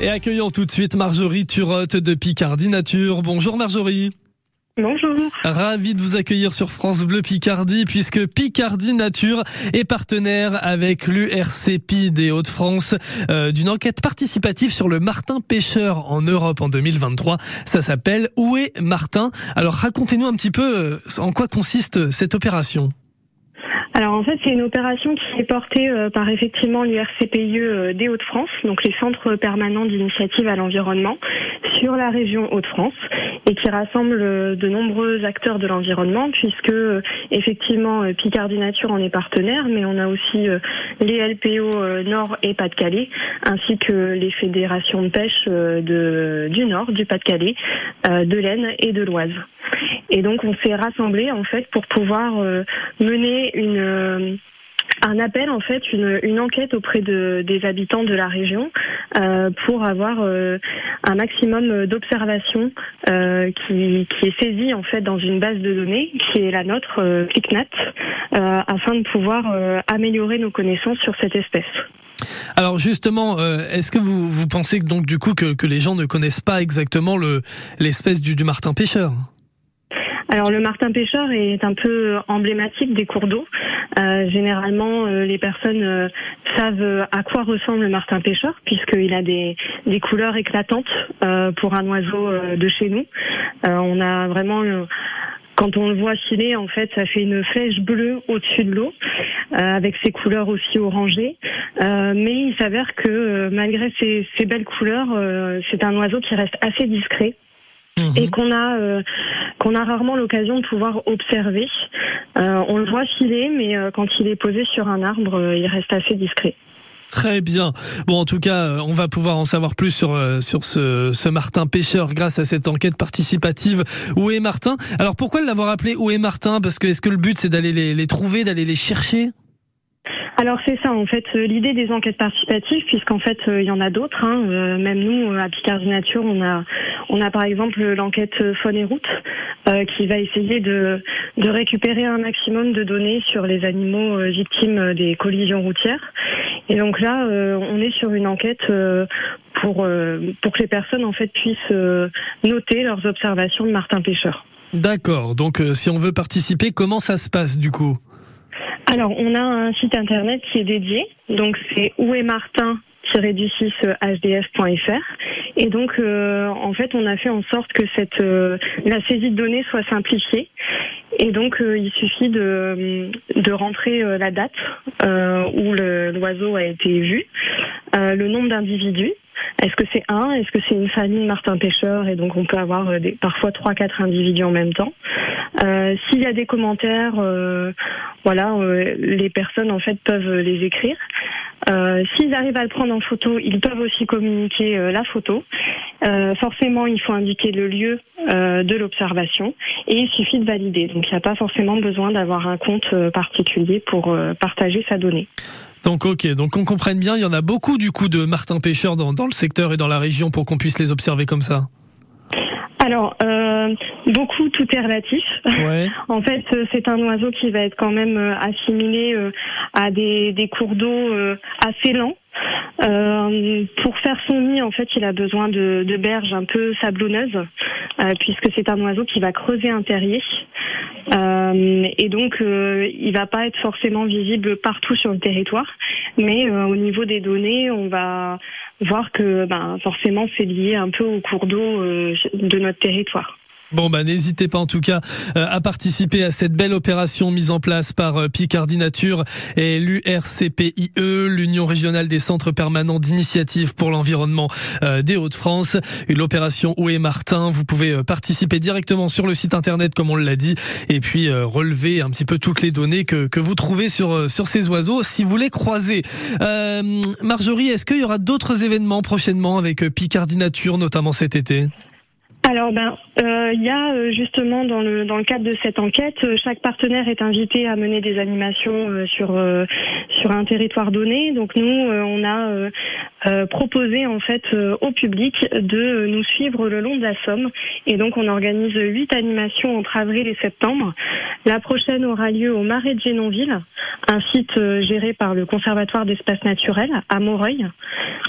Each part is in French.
Et accueillons tout de suite Marjorie Turotte de Picardie Nature. Bonjour Marjorie. Bonjour. Ravi de vous accueillir sur France Bleu Picardie puisque Picardie Nature est partenaire avec l'URCP des Hauts-de-France euh, d'une enquête participative sur le martin pêcheur en Europe en 2023. Ça s'appelle Où est Martin? Alors racontez-nous un petit peu euh, en quoi consiste cette opération? Alors en fait, c'est une opération qui est portée euh, par effectivement l'URCPIE euh, des Hauts-de-France, donc les centres permanents d'initiative à l'environnement sur la région Hauts-de-France et qui rassemble euh, de nombreux acteurs de l'environnement puisque effectivement Picardie Nature en est partenaire, mais on a aussi les LPO Nord et Pas-de-Calais ainsi que les fédérations de pêche de, du Nord, du Pas-de-Calais, de l'Aisne et de l'Oise. Et donc on s'est rassemblés en fait pour pouvoir mener euh, un appel en fait, une, enquête auprès de, des habitants de la région euh, pour avoir euh, un maximum d'observations qui, qui, est saisie en fait dans une base de données qui est la nôtre, ClickNat, afin de pouvoir améliorer nos connaissances sur cette espèce. Alors justement, est-ce que vous, vous pensez que donc du coup que, que les gens ne connaissent pas exactement le l'espèce du, du martin pêcheur? Alors le martin pêcheur est un peu emblématique des cours d'eau. Euh, généralement, euh, les personnes euh, savent à quoi ressemble le martin pêcheur, puisqu'il a des, des couleurs éclatantes pour un oiseau de chez nous. on a vraiment quand on le voit filer, en fait, ça fait une flèche bleue au-dessus de l'eau, avec ses couleurs aussi orangées. mais il s'avère que malgré ces, ces belles couleurs, c'est un oiseau qui reste assez discret et mhm. qu'on a euh, qu'on a rarement l'occasion de pouvoir observer. Euh, on le voit filer, mais euh, quand il est posé sur un arbre, il reste assez discret. Très bien. Bon, en tout cas, on va pouvoir en savoir plus sur sur ce, ce Martin pêcheur grâce à cette enquête participative. Où est Martin? Alors pourquoi l'avoir appelé Où est Martin? Parce que est-ce que le but c'est d'aller les, les trouver, d'aller les chercher? Alors c'est ça en fait l'idée des enquêtes participatives puisqu'en fait il y en a d'autres hein. même nous à Picardie Nature on a on a par exemple l'enquête Faune et Route euh, qui va essayer de, de récupérer un maximum de données sur les animaux euh, victimes des collisions routières. Et donc là, euh, on est sur une enquête pour, pour que les personnes en fait puissent noter leurs observations de Martin Pêcheur. D'accord. Donc si on veut participer, comment ça se passe du coup? Alors, on a un site internet qui est dédié. Donc, c'est où est Martin du 6 hdf.fr et donc euh, en fait on a fait en sorte que cette euh, la saisie de données soit simplifiée et donc euh, il suffit de, de rentrer la date où l'oiseau a été vu, le nombre d'individus est-ce que c'est un? Est-ce que c'est une famille Martin Pêcheur? Et donc on peut avoir des, parfois trois, quatre individus en même temps. S'il y a des commentaires, voilà, les personnes en fait peuvent les écrire. Euh, s'ils arrivent à le prendre en photo, ils peuvent aussi communiquer euh, la photo. Euh, forcément, il faut indiquer le lieu de l'observation et il suffit de valider. Donc, il n'y a pas forcément besoin d'avoir un compte particulier pour partager sa donnée. Donc ok, donc on comprenne bien, il y en a beaucoup du coup de martins pêcheurs dans, dans le secteur et dans la région pour qu'on puisse les observer comme ça. Alors, euh, beaucoup, tout est relatif. en fait, euh, c'est un oiseau qui va être quand même euh, assimilé à des, des cours d'eau assez lents. Euh, pour faire son nid, en fait, il a besoin de, de berges un peu sablonneuses, puisque c'est un oiseau qui va creuser un terrier. Euh, et donc, euh, il va pas être forcément visible partout sur le territoire, mais au niveau des données, on va voir que ben, forcément c'est lié un peu au cours d'eau euh, de notre territoire. Bon bah n'hésitez pas en tout cas euh, à participer à cette belle opération mise en place par euh, Picardie Nature et l'URCPIE, l'Union régionale des centres permanents d'initiative pour l'environnement des Hauts-de-France. L'opération Où est Martin Vous pouvez participer directement sur le site internet comme on l'a dit et puis relever un petit peu toutes les données que, que vous trouvez sur sur ces oiseaux si vous les croisez. Marjorie, est-ce qu'il y aura d'autres événements prochainement avec Picardie Nature, notamment cet été? Alors, ben, euh, il y a euh, justement dans le dans le cadre de cette enquête, euh, chaque partenaire est invité à mener des animations sur sur un territoire donné. Donc nous, on a proposé en fait au public de nous suivre le long de la Somme, et donc on organise huit animations entre avril et septembre. La prochaine aura lieu au Marais de Génonville, un site géré par le Conservatoire d'espaces naturels à Moreuil.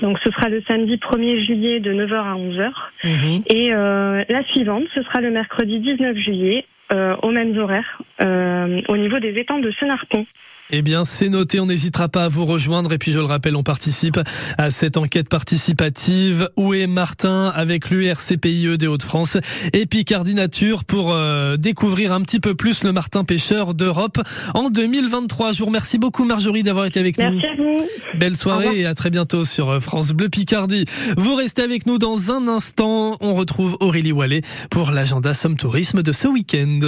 Donc ce sera le samedi 1er juillet de 9h à 11h. Mhm. Et euh, la suivante, ce sera le mercredi 19 juillet, euh, aux mêmes horaires, euh, au niveau des étangs de Senarpont. Eh bien, c'est noté, on n'hésitera pas à vous rejoindre. Et puis, je le rappelle, on participe à cette enquête participative. Où est Martin avec l'URCPIE des Hauts-de-France et Picardie Nature pour euh, découvrir un petit peu plus le Martin pêcheur d'Europe en 2023. Je vous remercie beaucoup, Marjorie, d'avoir été avec nous. Merci à vous. Belle soirée et à très bientôt sur euh, France Bleu Picardie. Vous restez avec nous dans un instant. On retrouve Aurélie Wallet pour l'agenda Somme Tourisme de ce week-end.